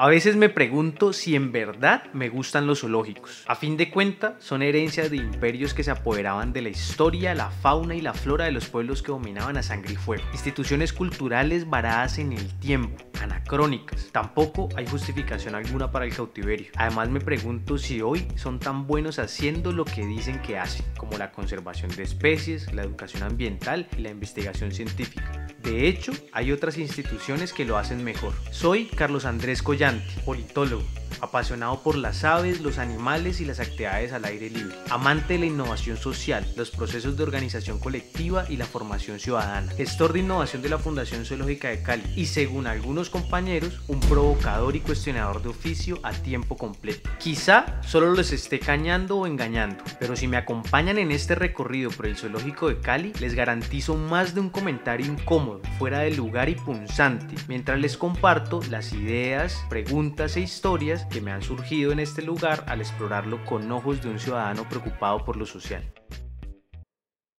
A veces me pregunto si en verdad me gustan los zoológicos. A fin de cuentas, son herencias de imperios que se apoderaban de la historia, la fauna y la flora de los pueblos que dominaban a sangre y fuego. Instituciones culturales varadas en el tiempo, anacrónicas. Tampoco hay justificación alguna para el cautiverio. Además me pregunto si hoy son tan buenos haciendo lo que dicen que hacen, como la conservación de especies, la educación ambiental y la investigación científica. De hecho, hay otras instituciones que lo hacen mejor. Soy Carlos Andrés Collante, politólogo, apasionado por las aves, los animales y las actividades al aire libre, amante de la innovación social, los procesos de organización colectiva y la formación ciudadana, gestor de innovación de la Fundación Zoológica de Cali. Y según algunos compañeros, un provocador y cuestionador de oficio a tiempo completo. Quizá solo les esté cañando o engañando, pero si me acompañan en este recorrido por el Zoológico de Cali, les garantizo más de un comentario incómodo, fuera de lugar y punzante, mientras les comparto las ideas, preguntas e historias que me han surgido en este lugar al explorarlo con ojos de un ciudadano preocupado por lo social.